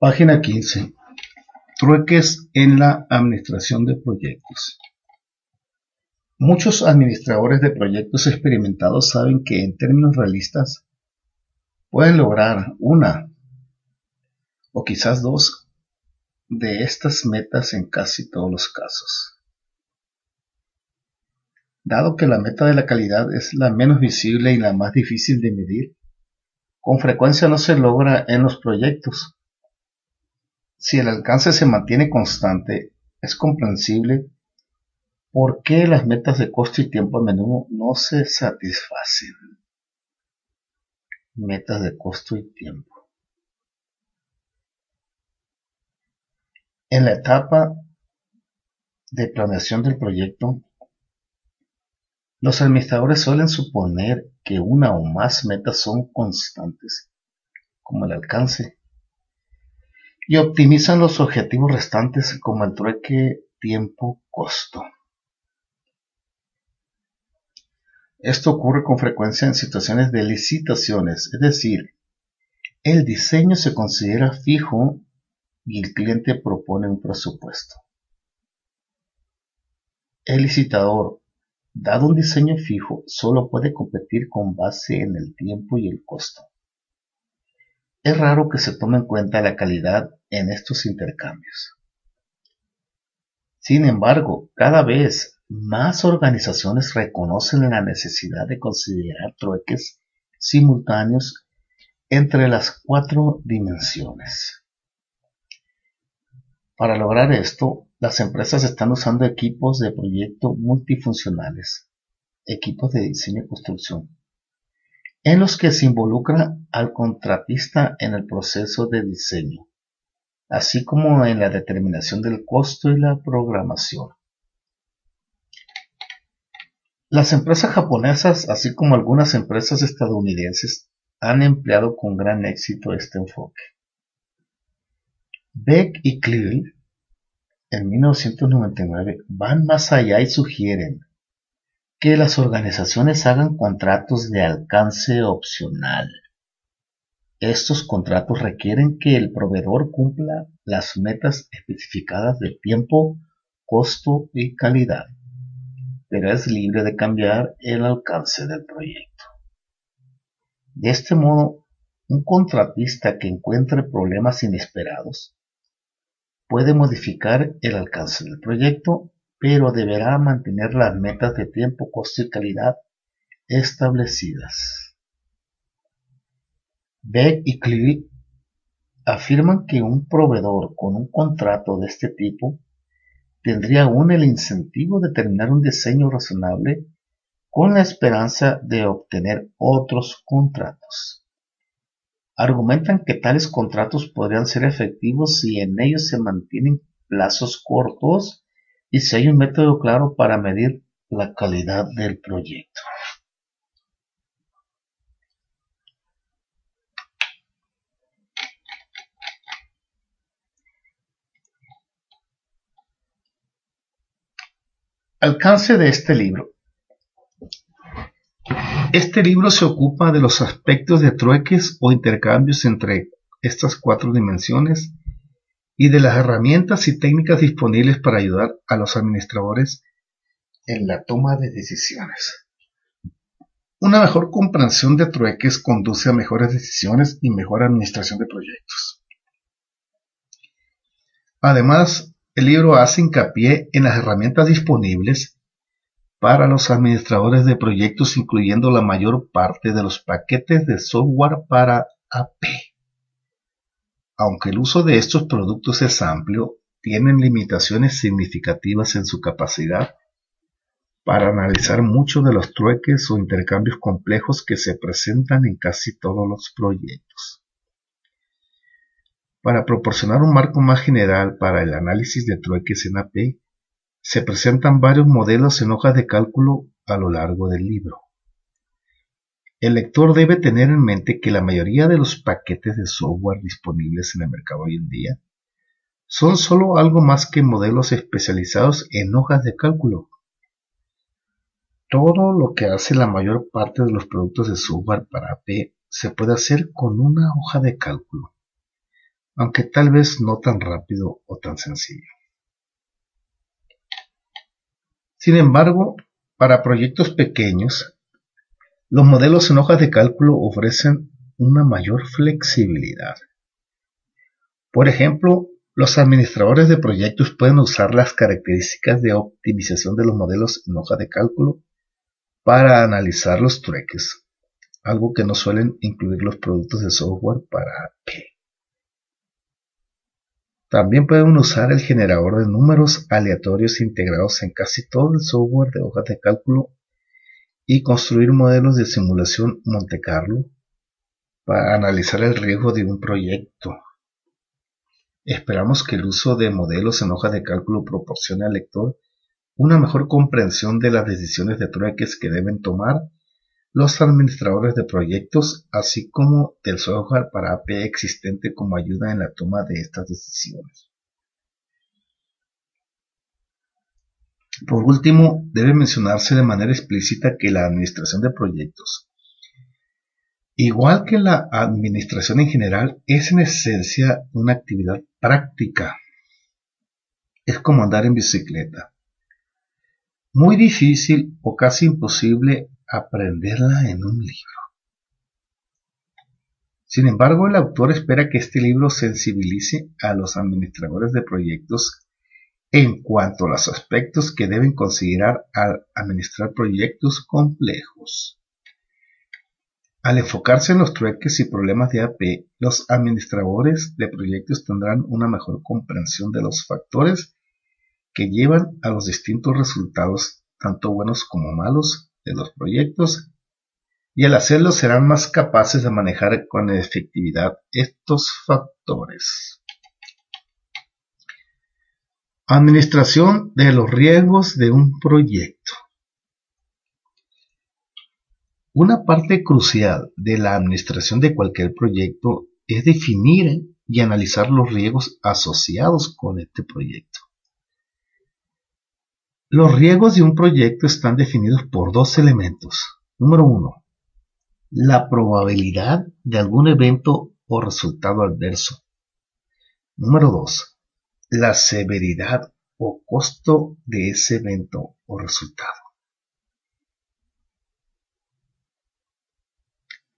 Página 15. Trueques en la administración de proyectos. Muchos administradores de proyectos experimentados saben que en términos realistas pueden lograr una o quizás dos de estas metas en casi todos los casos. Dado que la meta de la calidad es la menos visible y la más difícil de medir, con frecuencia no se logra en los proyectos. Si el alcance se mantiene constante, es comprensible por qué las metas de costo y tiempo a menudo no se satisfacen. Metas de costo y tiempo. En la etapa de planeación del proyecto, los administradores suelen suponer que una o más metas son constantes, como el alcance, y optimizan los objetivos restantes como el trueque tiempo-costo. Esto ocurre con frecuencia en situaciones de licitaciones, es decir, el diseño se considera fijo y el cliente propone un presupuesto. El licitador, dado un diseño fijo, solo puede competir con base en el tiempo y el costo. Es raro que se tome en cuenta la calidad en estos intercambios. Sin embargo, cada vez más organizaciones reconocen la necesidad de considerar trueques simultáneos entre las cuatro dimensiones. Para lograr esto, las empresas están usando equipos de proyecto multifuncionales, equipos de diseño y construcción, en los que se involucra al contratista en el proceso de diseño, así como en la determinación del costo y la programación. Las empresas japonesas, así como algunas empresas estadounidenses, han empleado con gran éxito este enfoque. Beck y Cleary en 1999 van más allá y sugieren que las organizaciones hagan contratos de alcance opcional. Estos contratos requieren que el proveedor cumpla las metas especificadas de tiempo, costo y calidad, pero es libre de cambiar el alcance del proyecto. De este modo, un contratista que encuentre problemas inesperados puede modificar el alcance del proyecto pero deberá mantener las metas de tiempo, costo y calidad establecidas. Beck y Cleary afirman que un proveedor con un contrato de este tipo tendría aún el incentivo de terminar un diseño razonable con la esperanza de obtener otros contratos. Argumentan que tales contratos podrían ser efectivos si en ellos se mantienen plazos cortos y si hay un método claro para medir la calidad del proyecto. Alcance de este libro. Este libro se ocupa de los aspectos de trueques o intercambios entre estas cuatro dimensiones y de las herramientas y técnicas disponibles para ayudar a los administradores en la toma de decisiones. Una mejor comprensión de trueques conduce a mejores decisiones y mejor administración de proyectos. Además, el libro hace hincapié en las herramientas disponibles para los administradores de proyectos, incluyendo la mayor parte de los paquetes de software para AP aunque el uso de estos productos es amplio, tienen limitaciones significativas en su capacidad para analizar muchos de los trueques o intercambios complejos que se presentan en casi todos los proyectos. Para proporcionar un marco más general para el análisis de trueques en AP, se presentan varios modelos en hojas de cálculo a lo largo del libro. El lector debe tener en mente que la mayoría de los paquetes de software disponibles en el mercado hoy en día son solo algo más que modelos especializados en hojas de cálculo. Todo lo que hace la mayor parte de los productos de software para AP se puede hacer con una hoja de cálculo. Aunque tal vez no tan rápido o tan sencillo. Sin embargo, para proyectos pequeños, los modelos en hojas de cálculo ofrecen una mayor flexibilidad. Por ejemplo, los administradores de proyectos pueden usar las características de optimización de los modelos en hoja de cálculo para analizar los trueques, algo que no suelen incluir los productos de software para P. También pueden usar el generador de números aleatorios integrados en casi todo el software de hojas de cálculo y construir modelos de simulación Monte Carlo para analizar el riesgo de un proyecto. Esperamos que el uso de modelos en hoja de cálculo proporcione al lector una mejor comprensión de las decisiones de trueques que deben tomar los administradores de proyectos, así como del software para AP existente como ayuda en la toma de estas decisiones. Por último, debe mencionarse de manera explícita que la administración de proyectos, igual que la administración en general, es en esencia una actividad práctica. Es como andar en bicicleta. Muy difícil o casi imposible aprenderla en un libro. Sin embargo, el autor espera que este libro sensibilice a los administradores de proyectos en cuanto a los aspectos que deben considerar al administrar proyectos complejos. Al enfocarse en los trueques y problemas de AP, los administradores de proyectos tendrán una mejor comprensión de los factores que llevan a los distintos resultados, tanto buenos como malos, de los proyectos y al hacerlo serán más capaces de manejar con efectividad estos factores. Administración de los riesgos de un proyecto. Una parte crucial de la administración de cualquier proyecto es definir y analizar los riesgos asociados con este proyecto. Los riesgos de un proyecto están definidos por dos elementos. Número uno, la probabilidad de algún evento o resultado adverso. Número dos, la severidad o costo de ese evento o resultado.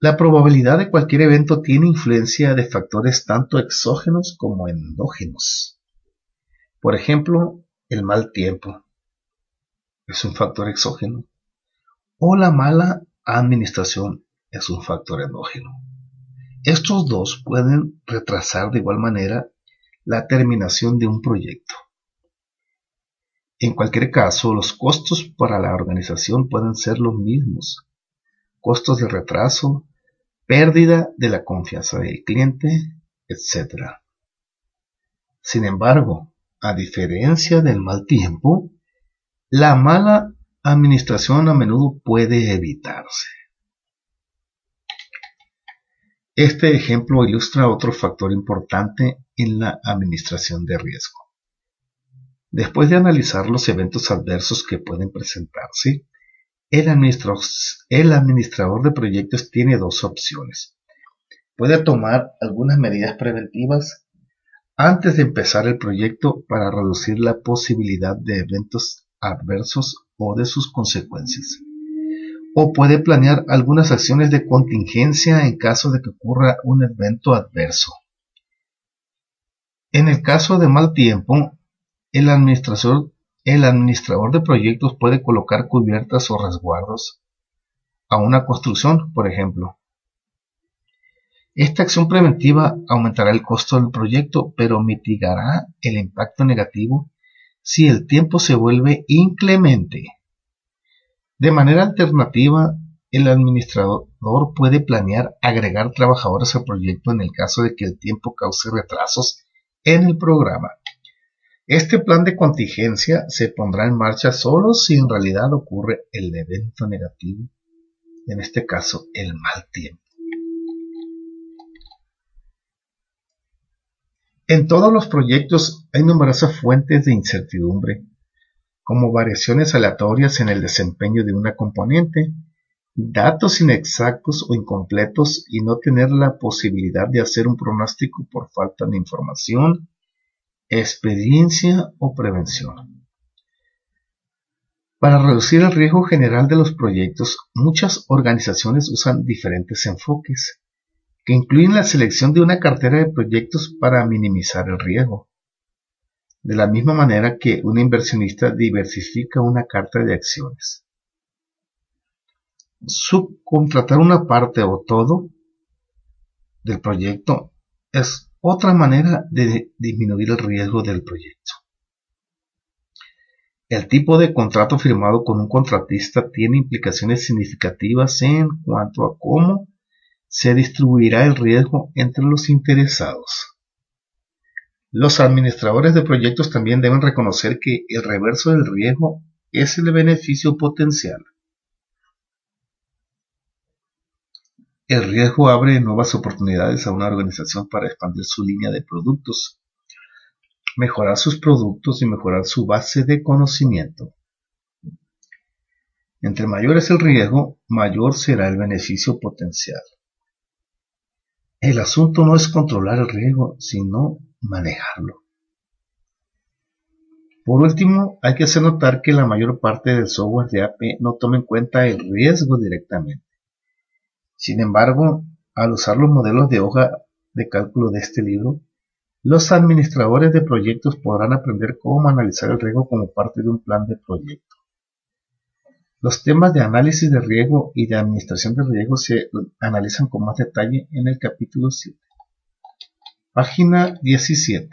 La probabilidad de cualquier evento tiene influencia de factores tanto exógenos como endógenos. Por ejemplo, el mal tiempo, es un factor exógeno o la mala administración es un factor endógeno. Estos dos pueden retrasar de igual manera la terminación de un proyecto. En cualquier caso, los costos para la organización pueden ser los mismos. Costos de retraso, pérdida de la confianza del cliente, etc. Sin embargo, a diferencia del mal tiempo, la mala administración a menudo puede evitarse. Este ejemplo ilustra otro factor importante en la administración de riesgo. Después de analizar los eventos adversos que pueden presentarse, el, administrador de proyectos tiene dos opciones. Puede tomar algunas medidas preventivas antes de empezar el proyecto para reducir la posibilidad de eventos adversos o de sus consecuencias. O puede planear algunas acciones de contingencia en caso de que ocurra un evento adverso. En el caso de mal tiempo, el administrador, el administrador de proyectos puede colocar cubiertas o resguardos a una construcción, por ejemplo. Esta acción preventiva aumentará el costo del proyecto, pero mitigará el impacto negativo si el tiempo se vuelve inclemente. De manera alternativa, el administrador puede planear agregar trabajadores al proyecto en el caso de que el tiempo cause retrasos en el programa. Este plan de contingencia se pondrá en marcha solo si en realidad ocurre el evento negativo, en este caso el mal tiempo. En todos los proyectos hay numerosas fuentes de incertidumbre, como variaciones aleatorias en el desempeño de una componente, datos inexactos o incompletos y no tener la posibilidad de hacer un pronóstico por falta de información, experiencia o prevención. Para reducir el riesgo general de los proyectos, muchas organizaciones usan diferentes enfoques, que incluyen la selección de una cartera de proyectos para minimizar el riesgo. De la misma manera que un inversionista diversifica una carta de acciones subcontratar una parte o todo del proyecto es otra manera de disminuir el riesgo del proyecto. El tipo de contrato firmado con un contratista tiene implicaciones significativas en cuanto a cómo se distribuirá el riesgo entre los interesados. Los administradores de proyectos también deben reconocer que el reverso del riesgo es el beneficio potencial. El riesgo abre nuevas oportunidades a una organización para expandir su línea de productos, mejorar sus productos y mejorar su base de conocimiento. Entre mayor es el riesgo, mayor será el beneficio potencial. El asunto no es controlar el riesgo, sino manejarlo. Por último, hay que hacer notar que la mayor parte del software de AP no toma en cuenta el riesgo directamente. Sin embargo, al usar los modelos de hoja de cálculo de este libro, los administradores de proyectos podrán aprender cómo analizar el riesgo como parte de un plan de proyecto. Los temas de análisis de riesgo y de administración de riesgo se analizan con más detalle en el capítulo 7. Página 17.